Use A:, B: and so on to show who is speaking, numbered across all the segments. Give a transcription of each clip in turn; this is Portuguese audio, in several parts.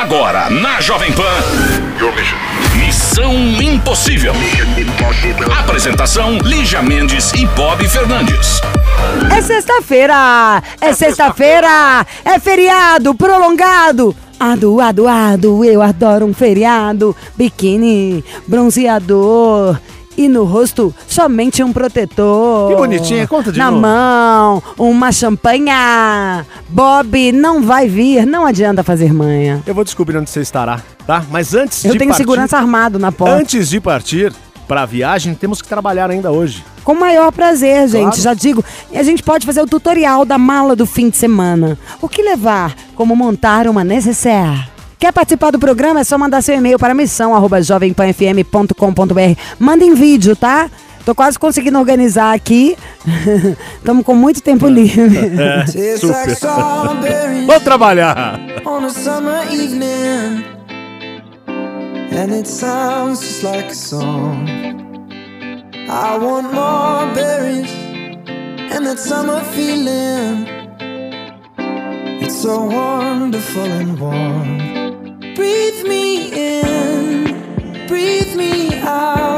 A: Agora, na Jovem Pan. Missão Impossível. Apresentação: Lígia Mendes e Bob Fernandes.
B: É sexta-feira! É sexta-feira! É feriado prolongado! Ado, ado, ado, eu adoro um feriado. Biquíni, bronzeador. E no rosto, somente um protetor.
C: Que bonitinha, conta de
B: Na
C: novo.
B: mão, uma champanha. Bob não vai vir, não adianta fazer manha.
C: Eu vou descobrir onde você estará, tá? Mas antes
B: Eu
C: de
B: tenho
C: partir,
B: segurança armado na porta.
C: Antes de partir pra viagem, temos que trabalhar ainda hoje.
B: Com o maior prazer, gente.
C: Claro.
B: Já digo, e a gente pode fazer o tutorial da mala do fim de semana. O que levar? Como montar uma necessaire? Quer participar do programa? É só mandar seu e-mail para missão@jovempanfm.com.br. Manda em vídeo, tá? Tô quase conseguindo organizar aqui. Estamos com muito tempo livre.
C: É, super. Vou trabalhar!
D: on a summer evening, and it sounds just like a song. I want more berries and that summer feeling. It's so wonderful and warm. Breathe me in, breathe me out.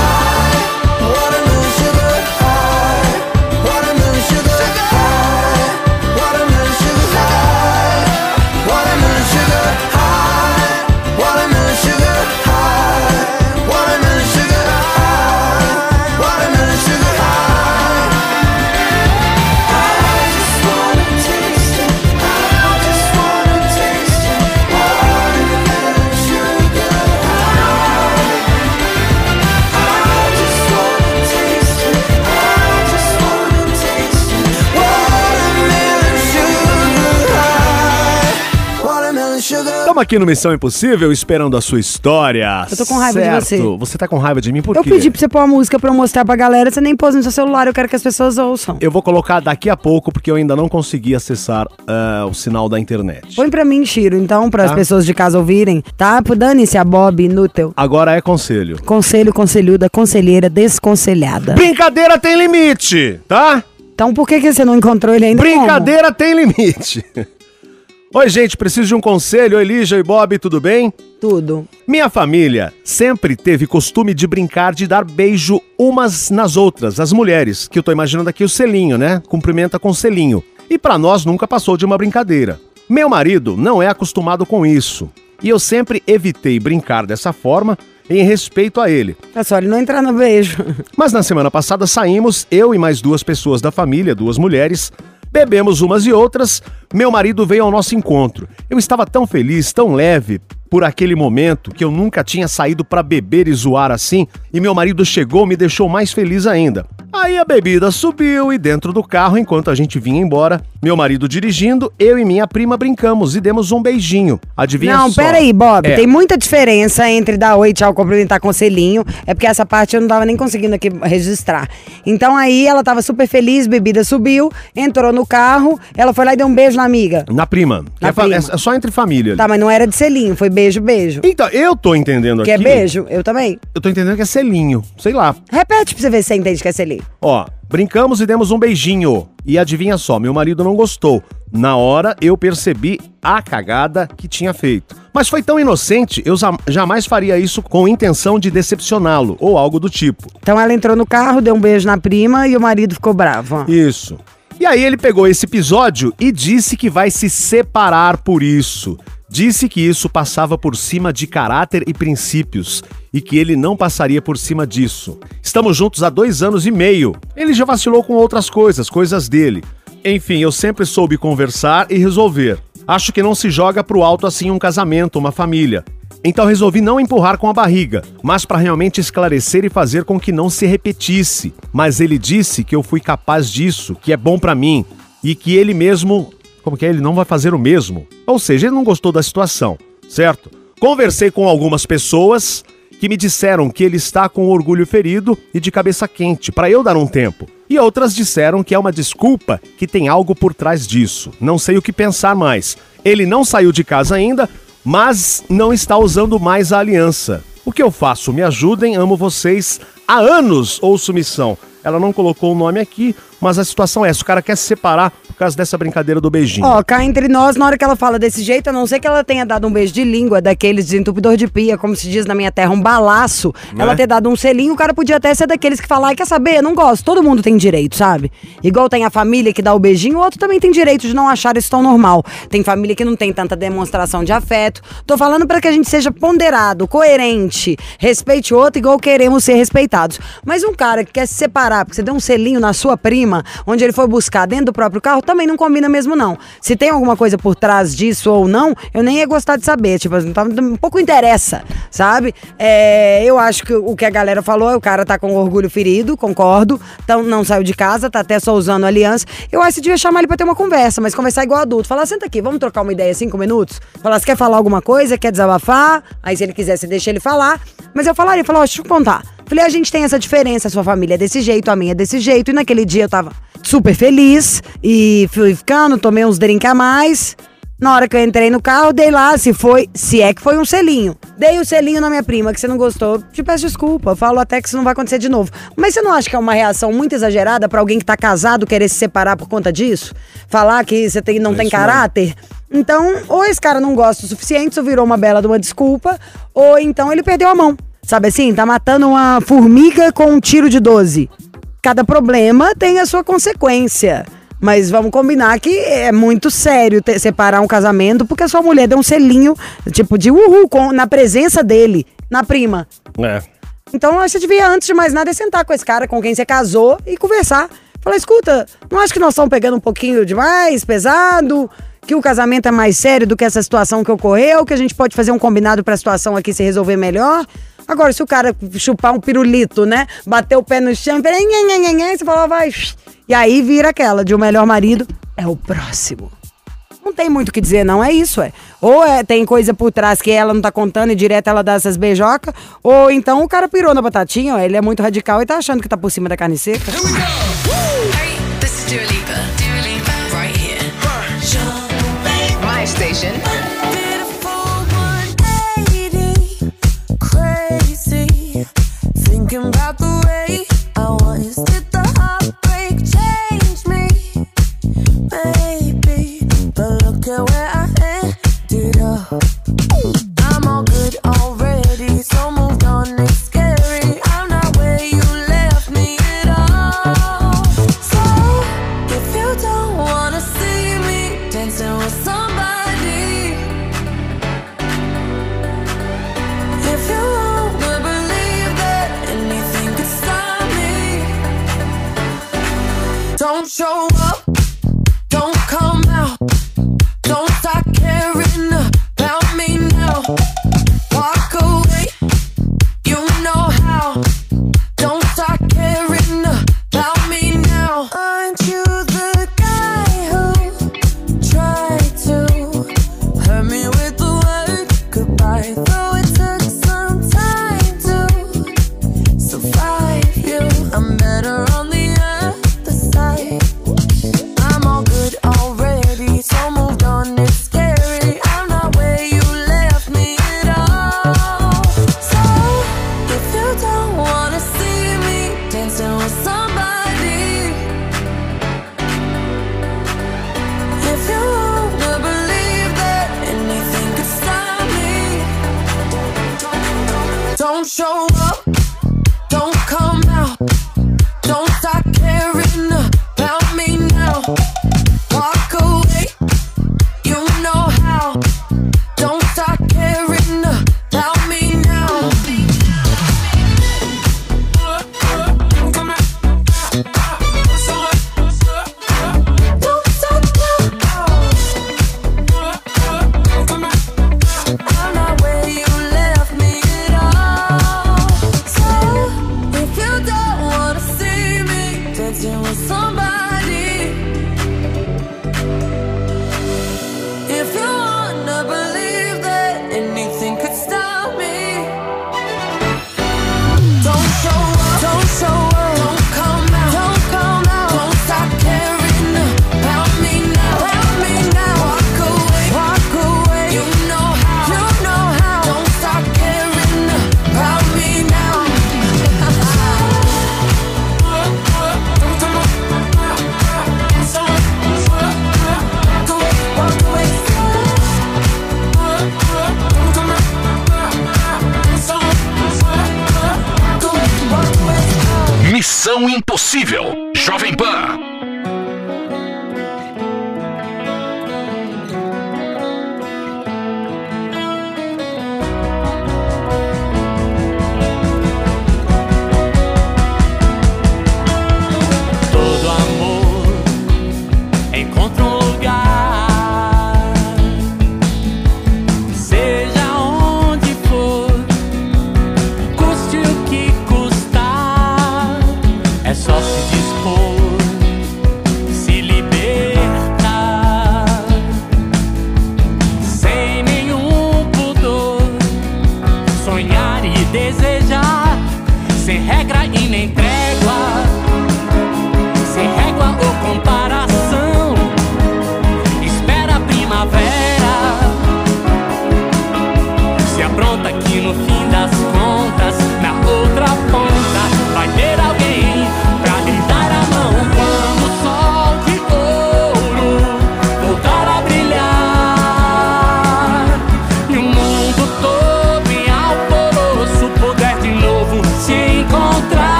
C: Estamos aqui no Missão Impossível esperando a sua história.
B: Eu tô com raiva de
C: certo.
B: você.
C: Você tá com raiva de mim por
B: Eu
C: quê?
B: pedi pra você pôr a música pra eu mostrar pra galera. Você nem pôs no seu celular, eu quero que as pessoas ouçam.
C: Eu vou colocar daqui a pouco porque eu ainda não consegui acessar ah, o sinal da internet.
B: Põe pra mim, Chiro, então, para as
C: Tá.
B: pessoas de casa ouvirem, tá? Dane-se a Bob inútil.
C: Agora é conselho.
B: Conselho, conselhuda, conselheira, desconselhada.
C: Brincadeira tem limite, tá?
B: Então por que, que você não encontrou ele ainda?
C: Brincadeira tem limite. Oi, gente, preciso de um conselho. Oi, Lígia e Bob, tudo bem?
B: Tudo.
C: Minha família sempre teve costume de brincar de dar beijo umas nas outras, as mulheres, que eu tô imaginando aqui o selinho, né? Cumprimenta com selinho. E pra nós nunca passou de uma brincadeira. Meu marido não é acostumado com isso. E eu sempre evitei brincar dessa forma em respeito a ele.
B: É só ele não entrar no beijo.
C: Mas na semana passada saímos, eu e mais duas pessoas da família, duas mulheres, bebemos umas e outras. Meu marido veio ao nosso encontro. Eu estava tão feliz, tão leve por aquele momento que eu nunca tinha saído para beber e zoar assim, e meu marido chegou me deixou mais feliz ainda. Aí a bebida subiu e dentro do carro, enquanto a gente vinha embora, Meu marido dirigindo, eu e minha prima brincamos e demos um beijinho. Adivinha
B: Não,
C: só?
B: peraí, Bob.
C: É.
B: Tem muita diferença entre dar oi, tchau, cumprimentar com selinho. É porque essa parte eu não tava nem conseguindo aqui registrar. Então aí ela tava super feliz, bebida subiu, entrou no carro, ela foi lá e deu um beijo na amiga.
C: Na prima.
B: Na
C: é,
B: prima.
C: é só entre família. ali.
B: Tá, mas não era de selinho, foi beijo, beijo.
C: Então, eu tô entendendo
B: Que
C: aqui.
B: é beijo? Eu também.
C: Eu tô entendendo que é selinho. Sei lá.
B: Repete pra você ver se você entende que é selinho.
C: Ó, brincamos e demos um beijinho. E adivinha só, meu marido não gostou. Na hora eu percebi a cagada que tinha feito. Mas foi tão inocente, eu jamais faria isso com intenção de decepcioná-lo ou algo do tipo.
B: Então ela entrou no carro, deu um beijo na prima e o marido ficou bravo.
C: Isso. E aí ele pegou esse episódio e disse que vai se separar por isso. Disse que isso passava por cima de caráter e princípios e que ele não passaria por cima disso. Estamos juntos há dois anos e meio. Ele já vacilou com outras coisas, coisas dele. Enfim, eu sempre soube conversar e resolver. Acho que não se joga pro alto assim um casamento, uma família. Então resolvi não empurrar com a barriga, mas para realmente esclarecer e fazer com que não se repetisse. Mas ele disse que eu fui capaz disso, que é bom para mim e que ele mesmo, como que é, ele não vai fazer o mesmo. Ou seja, ele não gostou da situação, certo? Conversei com algumas pessoas que me disseram que ele está com orgulho ferido e de cabeça quente, para eu dar um tempo. E outras disseram que é uma desculpa, que tem algo por trás disso. Não sei o que pensar mais. Ele não saiu de casa ainda, mas não está usando mais a aliança. O que eu faço? Me ajudem, amo vocês. Há anos ouço missão. Ela não colocou o nome aqui, mas a situação é essa. O cara quer se separar por causa dessa brincadeira do beijinho.
B: Ó, cá entre nós, na hora que ela fala desse jeito, a não ser que ela tenha dado um beijo de língua, daqueles desentupidor de pia, como se diz na minha terra, um balaço,
C: Né?
B: ela ter dado um selinho, o cara podia até ser daqueles que falar, "Ai, quer saber, eu não gosto, todo mundo tem direito, sabe? Igual tem a família que dá o beijinho, o outro também tem direito de não achar isso tão normal. Tem família que não tem tanta demonstração de afeto. Tô falando pra que a gente seja ponderado, coerente, respeite o outro igual queremos ser respeitados. Mas um cara que quer se separar porque você deu um selinho na sua prima, onde ele foi buscar dentro do próprio carro, também não combina mesmo, não. Se tem alguma coisa por trás disso ou não, eu nem ia gostar de saber. Tipo, um pouco interessa, sabe? É, eu acho que o que a galera falou, é o cara tá com orgulho ferido, concordo. Então não saiu de casa, tá até só usando aliança. Eu acho que devia chamar ele pra ter uma conversa, mas conversar igual adulto. Falar, senta aqui, vamos trocar uma ideia cinco minutos? Falar, você quer falar alguma coisa, quer desabafar? Aí se ele quiser, você deixa ele falar. Mas eu falaria, falar, ó, deixa eu contar. Falei, a gente tem essa diferença, a sua família é desse jeito, a minha é desse jeito. E naquele dia eu tava super feliz e fui ficando, tomei uns drink a mais. Na hora que eu entrei no carro, dei lá, se foi, se é que foi um selinho. Dei o selinho na minha prima, que você não gostou. Te peço desculpa, falo até que isso não vai acontecer de novo. Mas você não acha que é uma reação muito exagerada pra alguém que tá casado querer se separar por conta disso? Falar que você tem, não
C: É
B: tem caráter? Então, ou esse cara não gosta o suficiente, isso virou uma bela de uma desculpa, ou então ele perdeu a mão. Sabe assim? Tá matando uma formiga com um tiro de 12. Cada problema tem a sua consequência. Mas vamos combinar que é muito sério ter- separar um casamento porque a sua mulher deu um selinho, tipo, de uhul, com, na presença dele, na prima.
C: É.
B: Então, eu acho que você devia, antes de mais nada, é sentar com esse cara com quem você casou e conversar. Falar, escuta, não acho que nós estamos pegando um pouquinho demais, pesado, que o casamento é mais sério do que essa situação que ocorreu, que a gente pode fazer um combinado pra situação aqui se resolver melhor. Agora, se o cara chupar um pirulito, né, bater o pé no chão e você fala, vai, e aí vira aquela de o melhor marido é o próximo. Não tem muito o que dizer, não. É isso, é. Ou é, tem coisa por trás que ela não tá contando e direto ela dá essas beijocas, ou então o cara pirou na batatinha, ó. Ele é muito radical e tá achando que tá por cima da carne seca.
E: Hey, this is Dua Lipa. Dua Lipa, right here. My station.
F: About the way I the heartbreak change me? But look at where I ended up. I'm all good already, so moved on. It's scary. I'm not where you left me at all. So if you don't wanna see me dancing with somebody. Don't show up,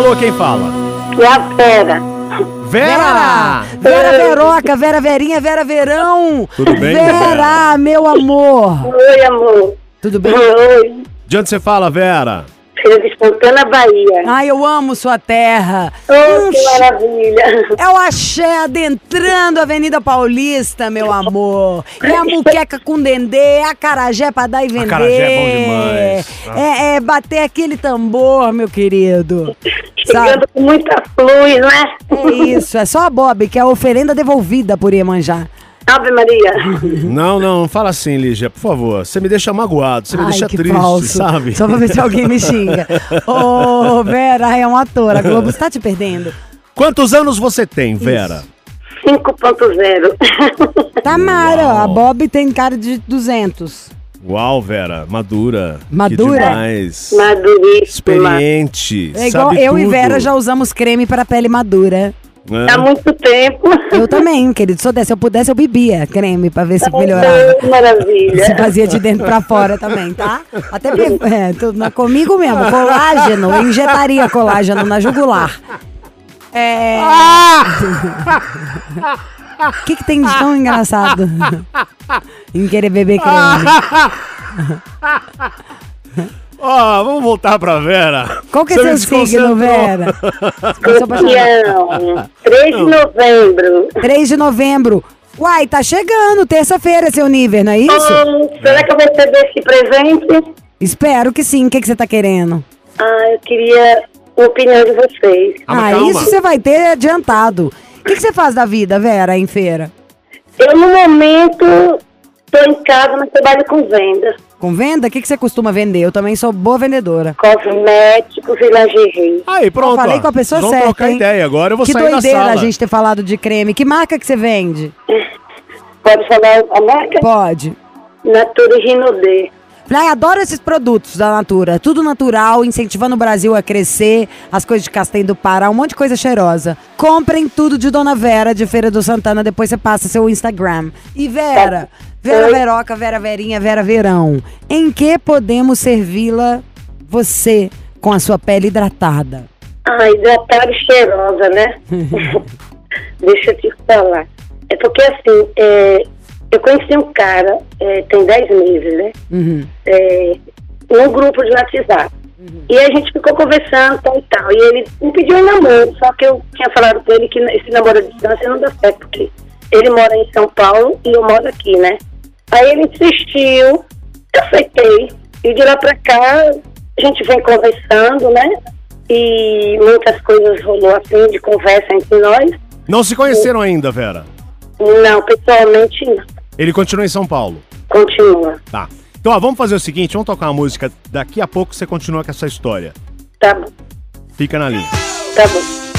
C: Alô, quem fala?
G: E a Vera.
C: Vera!
B: Vera Veroca, Vera Verinha, Vera Verão!
C: Tudo bem,
B: Vera, meu amor!
G: Oi, amor.
B: Tudo bem?
G: Oi.
C: De onde você fala, Vera?
G: Filha de Bahia.
B: Ai, eu amo sua terra!
G: Oh,
B: Um
G: que maravilha.
B: É o axé adentrando a Avenida Paulista, meu amor. É a muqueca com dendê, é a carajé pra dar e vender.
C: Acarajé é bom demais.
B: É, é bater aquele tambor, meu querido. Sabe?
G: Chegando com muita luz, não é?
B: É isso, é só a Bob, que é a oferenda devolvida por Iemanjá.
G: Ave Maria.
C: Não, não, não fala assim, Lígia, por favor. Você me deixa magoado, você me
B: Ai,
C: deixa
B: que
C: triste,
B: falso.
C: sabe?
B: Só pra ver se alguém me xinga. Ô, Vera, é um ator. A Globo está te perdendo.
C: Quantos anos você tem, Vera?
G: 5.0.
B: Tamara,
C: Uau.
B: a Bob tem cara de 200.
C: Uau, Vera, madura.
B: Madura?
C: Que demais.
G: Maduríssima.
C: Experiente.
B: É igual
C: sabe
B: eu e
C: tudo.
B: Vera já usamos creme para pele madura.
C: É.
G: Há muito tempo.
B: Eu também, querido. Se eu, desse, se eu pudesse, eu bebia creme pra ver se melhorava.
G: Que maravilha.
B: Se fazia de dentro pra fora também, tá? Até é, tudo comigo mesmo. Colágeno, eu injetaria colágeno na jugular. É. O que, que tem de tão engraçado em querer beber creme?
C: Ó, vamos voltar pra Vera.
B: Qual que é
C: Você
B: seu
C: me
B: signo. Vera?
G: Escorpião. 3 de novembro.
B: 3 de novembro. Uai, tá chegando, terça-feira, seu nível, não é isso?
G: Hum, será que eu vou receber esse presente?
B: Espero que sim. O que, que você tá querendo?
G: Ah, eu queria a opinião de vocês.
C: Ah,
B: Ah, isso você vai ter adiantado. O que, que você faz da vida, Vera, em feira?
G: Eu, no momento, estou em casa, mas trabalho com venda.
B: Com venda? O que, que você costuma vender? Eu também sou boa vendedora.
G: Cosméticos e lingerie.
C: Aí, pronto.
B: Eu falei
C: ó.
B: com a pessoa
C: Vamos
B: certa,
C: trocar
B: hein?
C: ideia agora. Eu vou
B: que
C: sair da
B: doideira
C: sala.
B: a gente ter falado de creme. Que marca que você vende?
G: Pode falar a marca?
B: Pode.
G: Natura Rinodê.
B: Falei, "Ai, adoro esses produtos da Natura. Tudo natural, incentivando o Brasil a crescer, as coisas de Castanho do Pará, um monte de coisa cheirosa. Comprem tudo de Dona Vera, de Feira do Santana, depois você passa seu Instagram. E Vera, Vera
G: Oi.
B: Veroca, Vera Verinha, Vera Verão, em que podemos servi-la você com a sua pele hidratada?
G: Ah, hidratada e cheirosa, né? Deixa eu te falar. É porque assim, é, eu conheci um cara, é, tem 10 meses, né?
B: Uhum.
G: É, num grupo de WhatsApp. E a gente ficou conversando tal e tal. E ele me pediu um namoro, só que eu tinha falado com ele que esse namoro à distância não dá certo, porque ele mora em São Paulo e eu moro aqui, né? Aí ele insistiu, eu aceitei. E de lá pra cá, a gente vem conversando, né? E muitas coisas rolou assim de conversa entre nós.
C: Não se conheceram ainda, Vera.
G: Não, pessoalmente não.
C: Ele continua em São Paulo.
G: Continua.
C: Tá. Então, ó, vamos fazer o seguinte, vamos tocar uma música. Daqui a pouco você continua com essa história.
G: Tá bom,
C: Fica na linha.
G: tá bom.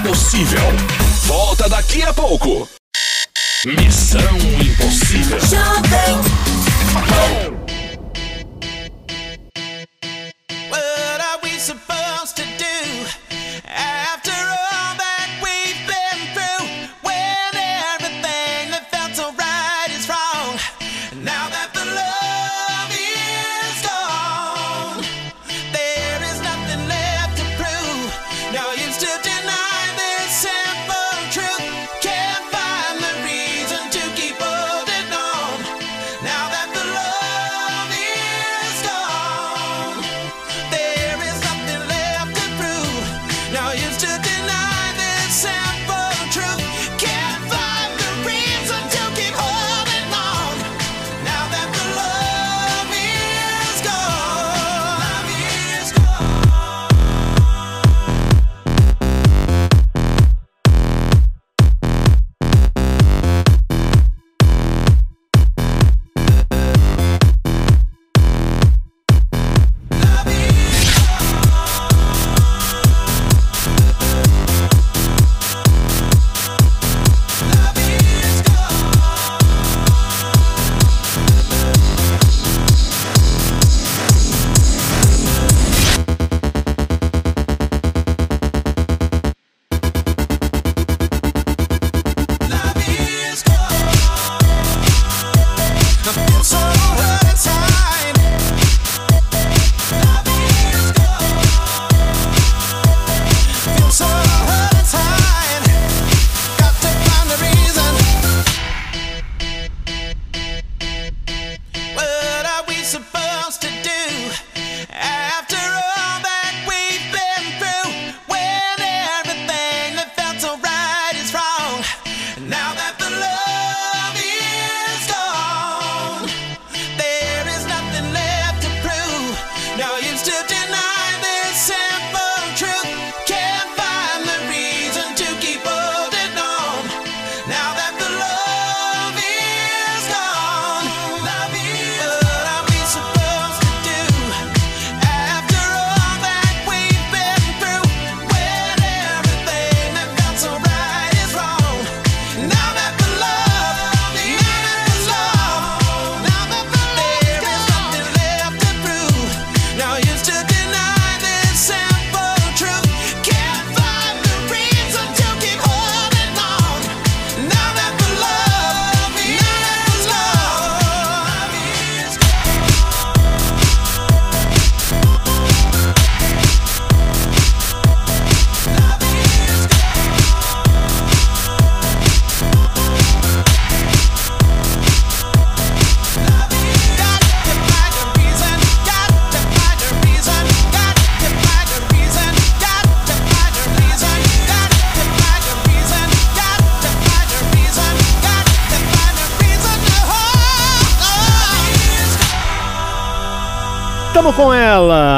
A: Impossível. Volta daqui a pouco. Missão Impossível.
H: What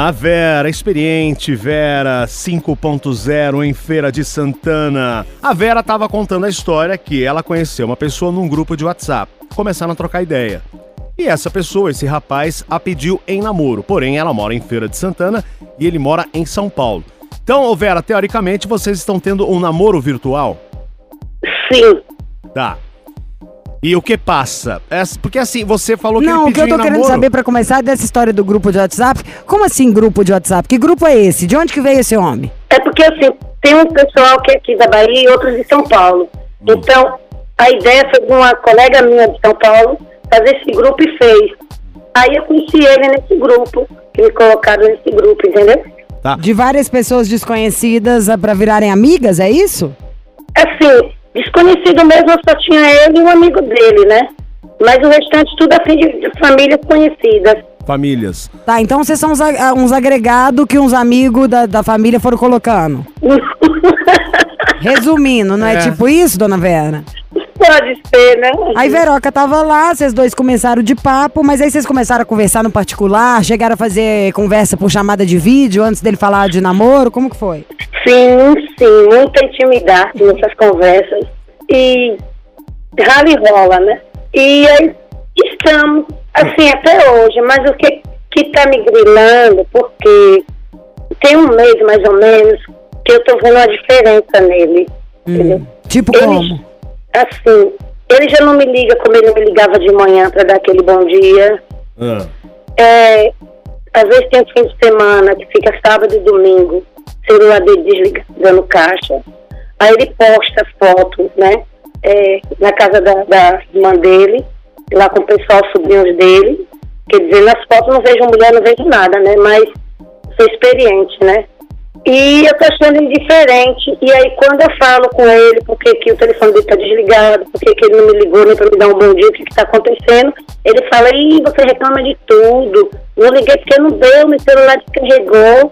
C: a Vera, experiente Vera 5.0 em Feira de Santana. A Vera tava contando a história que ela conheceu uma pessoa num grupo de WhatsApp. Começaram a trocar ideia. E essa pessoa, esse rapaz, a pediu em namoro. Porém, ela mora em Feira de Santana e ele mora em São Paulo. Então, ô Vera, teoricamente vocês estão tendo um namoro virtual?
G: Sim.
C: Tá. E o que passa? É, porque assim, você falou que
B: Não,
C: ele
B: o que
C: pediu
B: eu tô
C: em
B: querendo
C: namoro.
B: saber pra começar é dessa história do grupo de WhatsApp. Como assim grupo de WhatsApp? Que grupo é esse? De onde que veio esse homem?
G: É porque assim, tem um pessoal que é aqui da Bahia e outros de São Paulo. Então, a ideia foi de uma colega minha de São Paulo fazer esse grupo e fez. Aí eu conheci ele nesse grupo, que me colocaram nesse grupo, entendeu?
C: Tá.
B: De várias pessoas desconhecidas ah, pra virarem amigas, é isso?
G: Assim, desconhecido mesmo, eu só tinha ele e um amigo dele, né? Mas o restante tudo assim de, famílias conhecidas.
C: Famílias.
B: Tá, então vocês são uns, uns agregados que uns amigos da, da família foram colocando. Resumindo, não é,
C: É.
B: tipo isso, dona Vera?
G: Pode ser, né?
B: Aí Veroca tava lá, vocês dois começaram de papo, mas aí vocês começaram a conversar no particular, chegaram a fazer conversa por chamada de vídeo antes dele falar de namoro, como que foi?
G: Sim, sim, muita intimidade nessas conversas. E rala e rola, né? E aí estamos, assim, até hoje, mas o que, que tá me grilando, porque tem um mês mais ou menos que eu tô vendo uma diferença nele. Entendeu?
B: Tipo
G: Ele-
B: como?
G: Assim, Ele já não me liga como ele me ligava de manhã para dar aquele bom dia.
C: Ah.
G: É, às vezes tem fim de semana que fica sábado e domingo, celular dele desligado, dando caixa. Aí ele posta foto, né? é, na casa da, da irmã dele, lá com o pessoal, sobrinhos dele. Quer dizer, nas fotos não vejo mulher, não vejo nada, né? Mas sou experiente, né? E eu tô achando indiferente. E aí, quando eu falo com ele, porque que o telefone dele tá desligado, porque que ele não me ligou nem pra me dar um bom dia, o que que tá acontecendo, ele fala, ih, você reclama de tudo. Não liguei porque não deu, meu celular descarregou.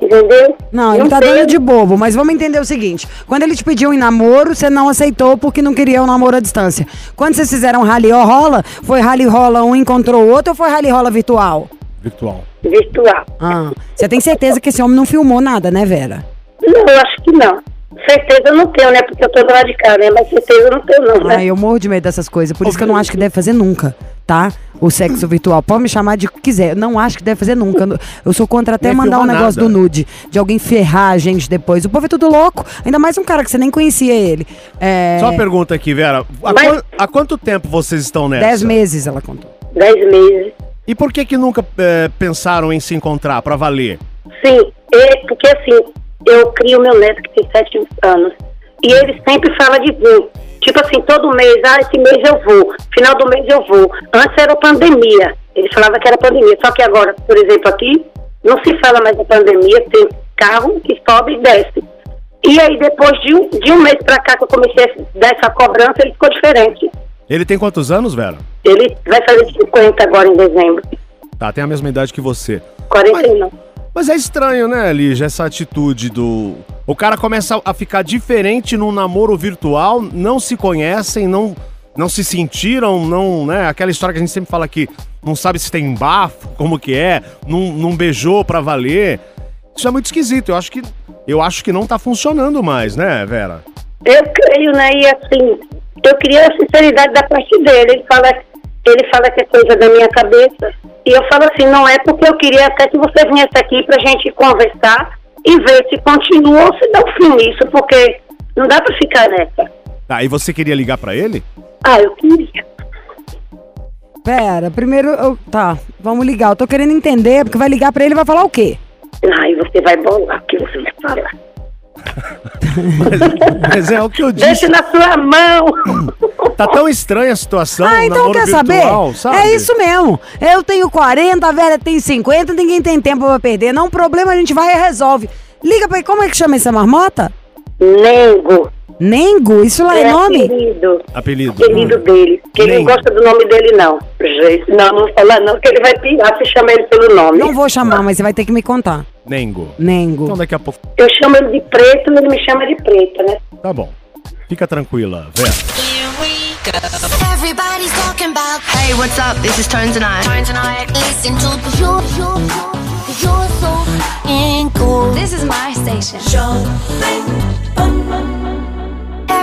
G: Entendeu?
B: Não, ele tá
G: tem-
B: dando de bobo, mas vamos entender o seguinte: quando ele te pediu em namoro, você não aceitou porque não queria o namoro à distância. Quando vocês fizeram rally ou rola, foi rally rola um encontrou o outro ou foi rally rola virtual?
C: Virtual.
G: Virtual.
B: Ah, você tem certeza que esse homem não filmou nada, né, Vera?
G: Não, eu acho que não. Certeza eu não tenho, né? Porque eu tô do lado de cá, né? Mas certeza eu não tenho, não, né?
B: Ai, eu morro de medo dessas coisas, por isso que eu não acho que deve fazer nunca, tá? O sexo virtual. Pode me chamar de que quiser. Eu não acho que deve fazer nunca. Eu sou contra até
C: Nem
B: mandar um negócio
C: nada.
B: do nude, de alguém ferrar a gente depois. O povo é tudo louco, ainda mais um cara que você nem conhecia ele. É.
C: Só uma pergunta aqui, Vera. Há,
G: Mas-
C: há quanto tempo vocês estão nessa?
B: Dez meses, ela contou.
G: Dez meses.
C: E por que que nunca eh, pensaram em se encontrar pra valer?
G: Sim, é, porque assim, eu crio meu neto que tem sete anos. E ele sempre fala de vir. Tipo assim, todo mês, ah, esse mês eu vou, final do mês eu vou. Antes era pandemia. Ele falava que era pandemia. Só que agora, por exemplo, aqui, não se fala mais da pandemia, tem carro que sobe e desce. E aí, depois de um, de um mês pra cá que eu comecei a dar essa cobrança, ele ficou diferente.
C: Ele tem quantos anos, Vera?
G: Ele vai fazer 50 agora em dezembro.
C: Tá, tem a mesma idade que você.
G: 41.
C: Mas é estranho, né, Lígia, essa atitude do. O cara começa a ficar diferente num namoro virtual, não se conhecem, não, não se sentiram, não, né? Aquela história que a gente sempre fala que não sabe se tem bafo, como que é, não, não beijou pra valer. Isso é muito esquisito. Eu acho que. Eu acho que não tá funcionando mais, né, Vera?
G: Eu creio, né? E assim, eu queria a sinceridade da parte dele. Ele fala, ele fala que é coisa da minha cabeça. E eu falo assim, não é porque eu queria até que você viesse aqui pra gente conversar e ver se continua ou se dá um fim nisso, porque não dá pra ficar nessa.
C: Tá, e você queria ligar pra ele?
G: Ah, eu queria.
B: Pera, primeiro. eu- tá, vamos ligar. Eu tô querendo entender, porque vai ligar pra ele e vai falar o quê?
G: Ai, você vai bolar o que você vai falar.
C: Mas é o que eu
G: Deixa
C: disse.
G: na sua mão.
C: Tá tão estranha a situação.
B: ah, então quer
C: virtual,
B: saber?
C: sabe?
B: É isso mesmo. Eu tenho 40, a velha tem 50, ninguém tem tempo pra perder. Não, problema, a gente vai e resolve. Liga pra ele, como é que chama essa marmota?
G: Nengo.
B: Nengo, isso lá é, nome?
G: apelido.
C: Apelido.
G: Apelido dele. Que ele não gosta do nome dele, não. Gente, não, não vou falar não, que ele vai pirar se chama ele pelo nome.
B: Não vou chamar, mas você vai ter que me contar.
C: Nengo.
B: Nengo.
C: Então daqui a pouco.
G: Eu chamo ele de preto ele me chama de preta, né?
C: Tá bom. Fica tranquila, Vera.
I: Everybody's talking about
E: Hey, what's up? This is Tones and I. Tones and I.
I: listen to the you, you, you, you're so in cool.
E: This is my station.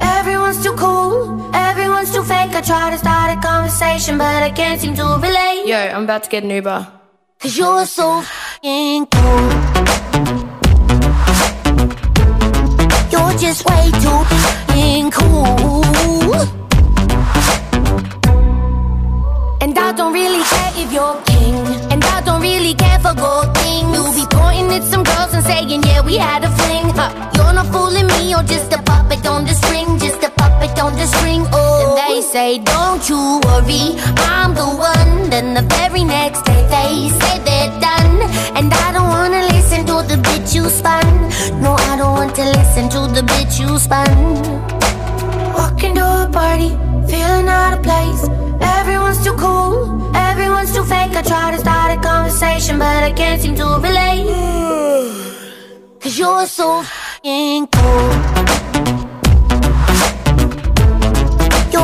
I: Everyone's too cool, everyone's too fake. I try to start a conversation, but I can't seem to relate.
E: Yo, I'm about to get an Uber.
I: Cause you're so f***ing cool. You're just way too f***ing cool. And I don't really care if you're king. And I don't really care for gold things. You'll be pointing at some girls and saying, yeah, we had a fling. Huh. You're not fooling me, you're just a puppet say, don't you worry, I'm the one. Then the very next day they say they're done. And I don't wanna listen to the bitch you spun. No, I don't want to listen to the bitch you spun. Walking to a party, feeling out of place. Everyone's too cool, everyone's too fake. I try to start a conversation, but I can't seem to relate. Cause you're so f***ing cool.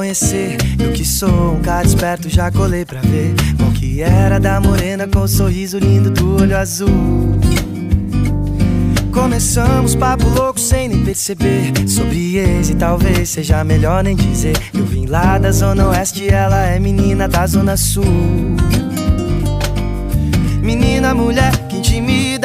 D: conhecer. Eu que sou um cara esperto, já colei pra ver. Qual que era da morena com o sorriso lindo do olho azul. Começamos papo louco sem nem perceber. Sobre ex e talvez seja melhor nem dizer. Eu vim lá da zona oeste, ela é menina da zona sul. Menina, mulher, que intimida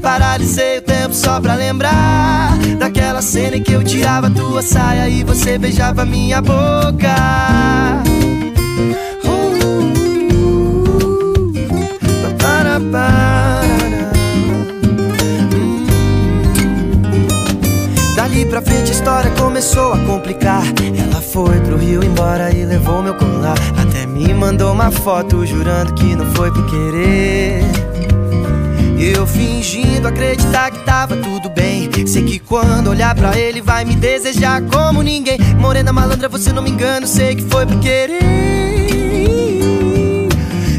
D: Paralisei o tempo só pra lembrar daquela cena em que eu tirava tua saia e você beijava minha boca. Para, Dali pra frente a história começou a complicar. Ela foi pro Rio embora e levou meu colar. Até me mandou uma foto jurando que não foi por querer. Eu fingindo acreditar que tava tudo bem. Sei que quando olhar pra ele vai me desejar como ninguém. Morena malandra, você não me engana, sei que foi por querer.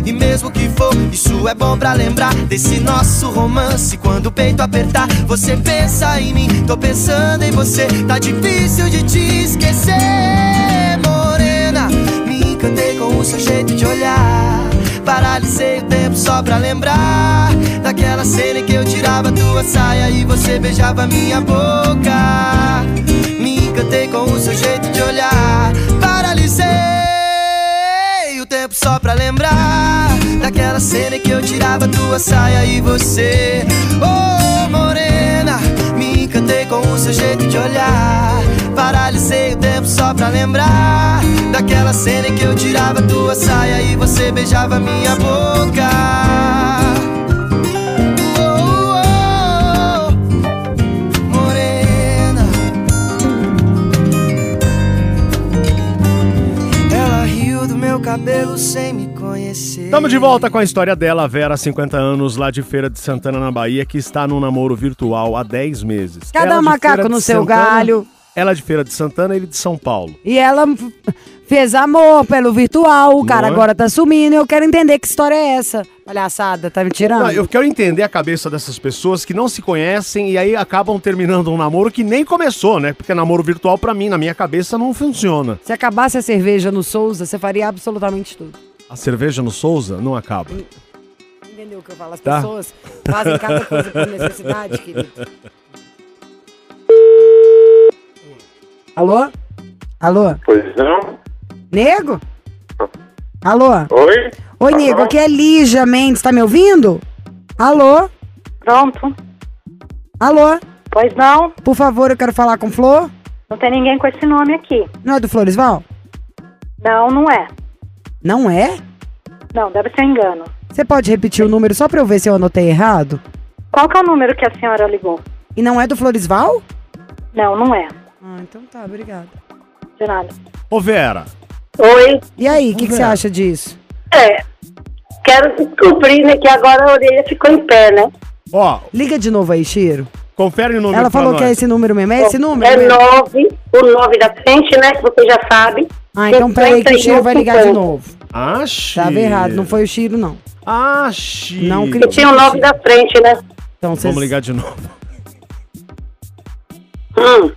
D: E mesmo que for, isso é bom pra lembrar desse nosso romance. Quando o peito apertar, você pensa em mim, tô pensando em você. Tá difícil de te esquecer, morena. Me encantei com o seu jeito de olhar. Paralisei o tempo só pra lembrar daquela cena em que eu tirava tua saia e você beijava minha boca. Me encantei com o seu jeito de olhar. Paralisei o tempo só pra lembrar daquela cena em que eu tirava tua saia e você, oh morena, me encantei com o seu jeito de olhar. Paralisei o tempo só pra lembrar daquela cena em que eu tirava tua saia e você beijava minha boca. Oh, oh, oh, morena. Ela riu do meu cabelo sem me conhecer.
C: Estamos de volta com a história dela, Vera, 50 anos, lá de Feira de Santana, na Bahia, que está num namoro virtual há 10 meses.
B: Cada
C: Ela
B: macaco no seu
C: Santana,
B: galho.
C: Ela de Feira de Santana, ele de São Paulo.
B: E ela fez amor pelo virtual, o cara
C: é?
B: agora tá sumindo. Eu quero entender que história é essa. Palhaçada, tá me tirando?
C: Não, eu quero entender a cabeça dessas pessoas que não se conhecem e aí acabam terminando um namoro que nem começou, né? Porque namoro virtual, pra mim, na minha cabeça, não funciona.
B: Se acabasse a cerveja no Souza, você faria absolutamente tudo.
C: A cerveja no Souza não acaba.
B: Entendeu o que eu falo? As
C: Tá.
B: pessoas fazem cada coisa por necessidade, querido. Alô? Alô?
J: Pois não?
B: Nego? Alô?
J: Oi?
B: Oi, nego, aqui é Lígia Mendes, tá me ouvindo? Alô?
K: Pronto.
B: Alô?
K: Pois não,
B: Por favor, eu quero falar com Flor.
K: não tem ninguém com esse nome aqui.
B: Não é do Floresval?
K: Não, não é.
B: Não é?
K: Não, deve ser engano.
B: Você pode repetir o número só pra eu ver se eu anotei errado?
K: Qual que é o número que a senhora ligou?
B: E não é do Floresval?
K: Não, não é.
B: Ah, então tá, obrigada.
K: De nada.
C: Ô, Vera,
G: Oi?
B: E aí, o que, que você acha disso?
G: É. Quero descobrir, né, que agora a orelha ficou em pé, né?
C: ó,
B: Liga de novo aí, Chiro.
C: confere o número
B: Ela falou que é esse número mesmo. É esse número?
G: É
B: mesmo?
G: 9, o 9 da frente, né? Que você já sabe.
B: Ah, então peraí que o Chiro vai ligar de
G: 51.
B: novo.
C: Ah, Chiro.
B: Tava errado, não foi o Chiro, não.
C: Ah, Chiro.
B: Não
G: Porque
B: critica
G: tinha o 9 da frente, né?
B: Então vocês...
C: Vamos ligar de novo.
G: Hum.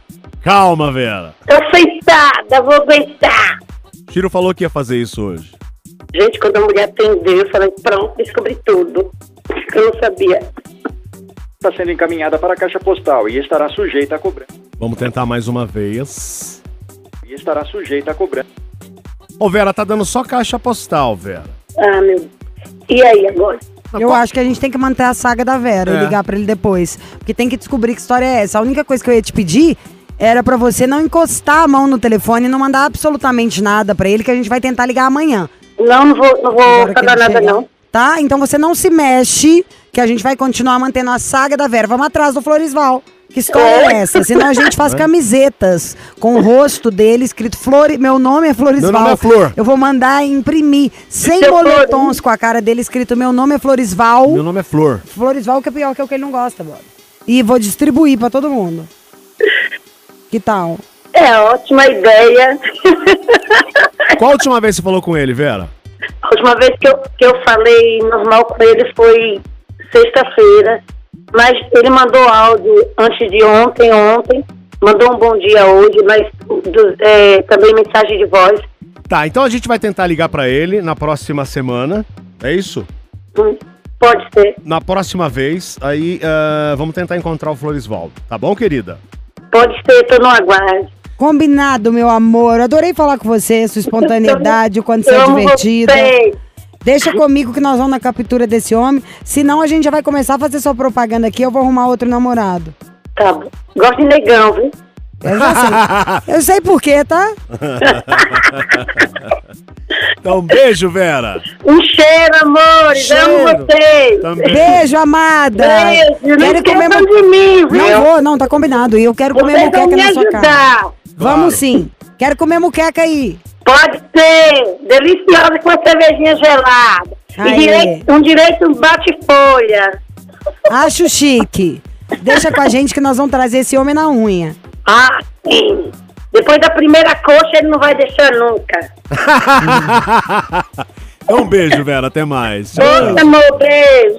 C: Calma, Vera.
G: Tô sentada, vou aguentar.
C: Chiro falou que ia fazer isso hoje.
G: Gente, quando a mulher atendeu, eu falei, pronto, descobri tudo. Eu não sabia.
J: Está sendo encaminhada para a caixa postal e estará sujeita a cobrança.
C: Vamos tentar mais uma vez.
J: E estará sujeita a cobrança.
C: Ô, Vera, tá dando só caixa postal, Vera.
G: Ah, meu. E aí, agora?
B: Eu acho que a gente tem que manter a saga da Vera
C: É.
B: e ligar pra ele depois. Porque tem que descobrir que história é essa. A única coisa que eu ia te pedir era pra você não encostar a mão no telefone e não mandar absolutamente nada pra ele, que a gente vai tentar ligar amanhã.
G: Não, não vou, não vou falar nada,
B: chegar.
G: não.
B: Tá? Então você não se mexe, que a gente vai continuar mantendo a saga da Vera. Vamos atrás do Floresval. Que história é essa? Senão a gente faz camisetas com o rosto dele escrito Flore... Meu nome é Floresval.
C: Meu nome é Flor.
B: Eu vou mandar imprimir 100
G: Seu
B: boletons com a cara dele escrito Meu nome é Floresval.
C: Meu nome é Flor.
B: Floresval que é pior que é o que ele não gosta, bora. E vou distribuir pra todo mundo. Que tal?
G: É ótima ideia.
C: Qual a última vez que você falou com ele, Vera?
G: A última vez que eu, que eu falei normal com ele foi sexta-feira. Mas ele mandou áudio antes de ontem, ontem. Mandou um bom dia hoje, mas do- é, também mensagem de voz.
C: Tá, então a gente vai tentar ligar pra ele na próxima semana. É isso?
G: Hum, Pode ser.
C: Na próxima vez, aí ah, vamos tentar encontrar o Floresvaldo. Tá bom, querida?
G: Pode ser, tô no aguardo.
B: Combinado, meu amor. Adorei falar com você, sua espontaneidade, o quanto você é divertida.
G: vocês.
B: Deixa comigo que nós vamos na captura desse homem. Senão a gente já vai começar a fazer sua propaganda aqui. Eu vou arrumar outro namorado.
G: Tá bom. Gosto de negão, viu?
B: Eu já sei. Eu sei por quê, tá?
C: Então, beijo, Vera.
G: Um cheiro, amores. Amo
C: Cheiro.
G: vocês.
C: Também.
B: Beijo, amada.
G: Beijo. Não
B: Quero
G: esqueçam
B: comer
G: de mim, viu?
B: Não vou, não, tá combinado. E eu quero comer
G: Vocês vão
B: muqueca na sua casa. Vamos sim. Quero comer muqueca aí.
G: Pode ser. Deliciosa com a cervejinha gelada.
B: Aê.
G: E direito, um direito bate-folha.
B: Acho chique. Deixa com a gente que nós vamos trazer esse homem na unha.
G: Ah, sim. Depois da primeira coxa, ele não vai deixar nunca.
C: Então, um beijo, Vera. Até mais. Tchau.
G: Ô, amor, beijo.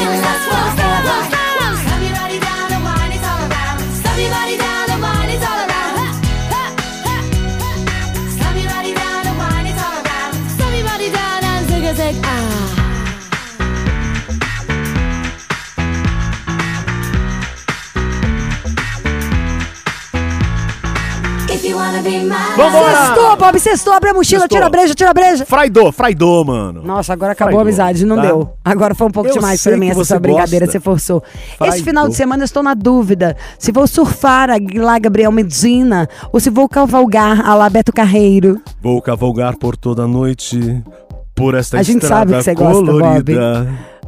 I: feelings, that's what.
C: Vambora!
B: Sextou, Bob, sextou, abre a mochila,
C: Sextou.
B: tira a breja, tira a breja.
C: Fraidô, fraidô, mano.
B: Nossa, agora acabou
C: Fraidô,
B: a amizade, não
C: tá?
B: deu. Agora foi um pouco
C: Eu
B: demais
C: sei
B: pra mim
C: que
B: essa
C: você
B: sua brincadeira,
C: gosta.
B: você forçou. Esse final de semana eu estou na dúvida se vou surfar a lá Gabriel Medina ou se vou cavalgar a lá Beto Carreiro.
C: Vou cavalgar por toda a noite, por esta
B: A gente
C: estrada
B: sabe que você gosta, Bob.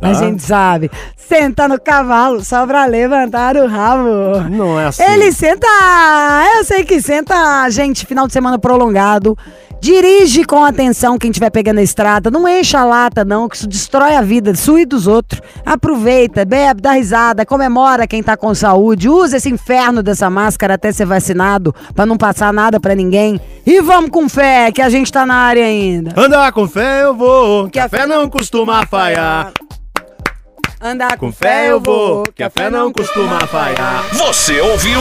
C: Colorida.
B: A
C: tá?
B: gente sabe. Senta no cavalo só pra levantar o rabo.
C: Não é assim.
B: Ele senta. Eu sei que senta, gente, final de semana prolongado. Dirige com atenção quem estiver pegando a estrada. Não encha a lata, não, que isso destrói a vida sua e dos outros. Aproveita, bebe, dá risada, comemora quem tá com saúde. Usa esse inferno dessa máscara até ser vacinado, pra não passar nada pra ninguém. E vamos com fé, que a gente tá na área ainda.
C: Andar com fé eu vou, que a fé não costuma falhar.
B: Andar
C: Com fé eu vou, que a fé não costuma falhar.
A: Você ouviu?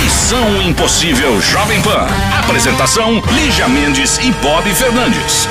A: Missão Impossível Jovem Pan. Apresentação: Lígia Mendes e Bob Fernandes.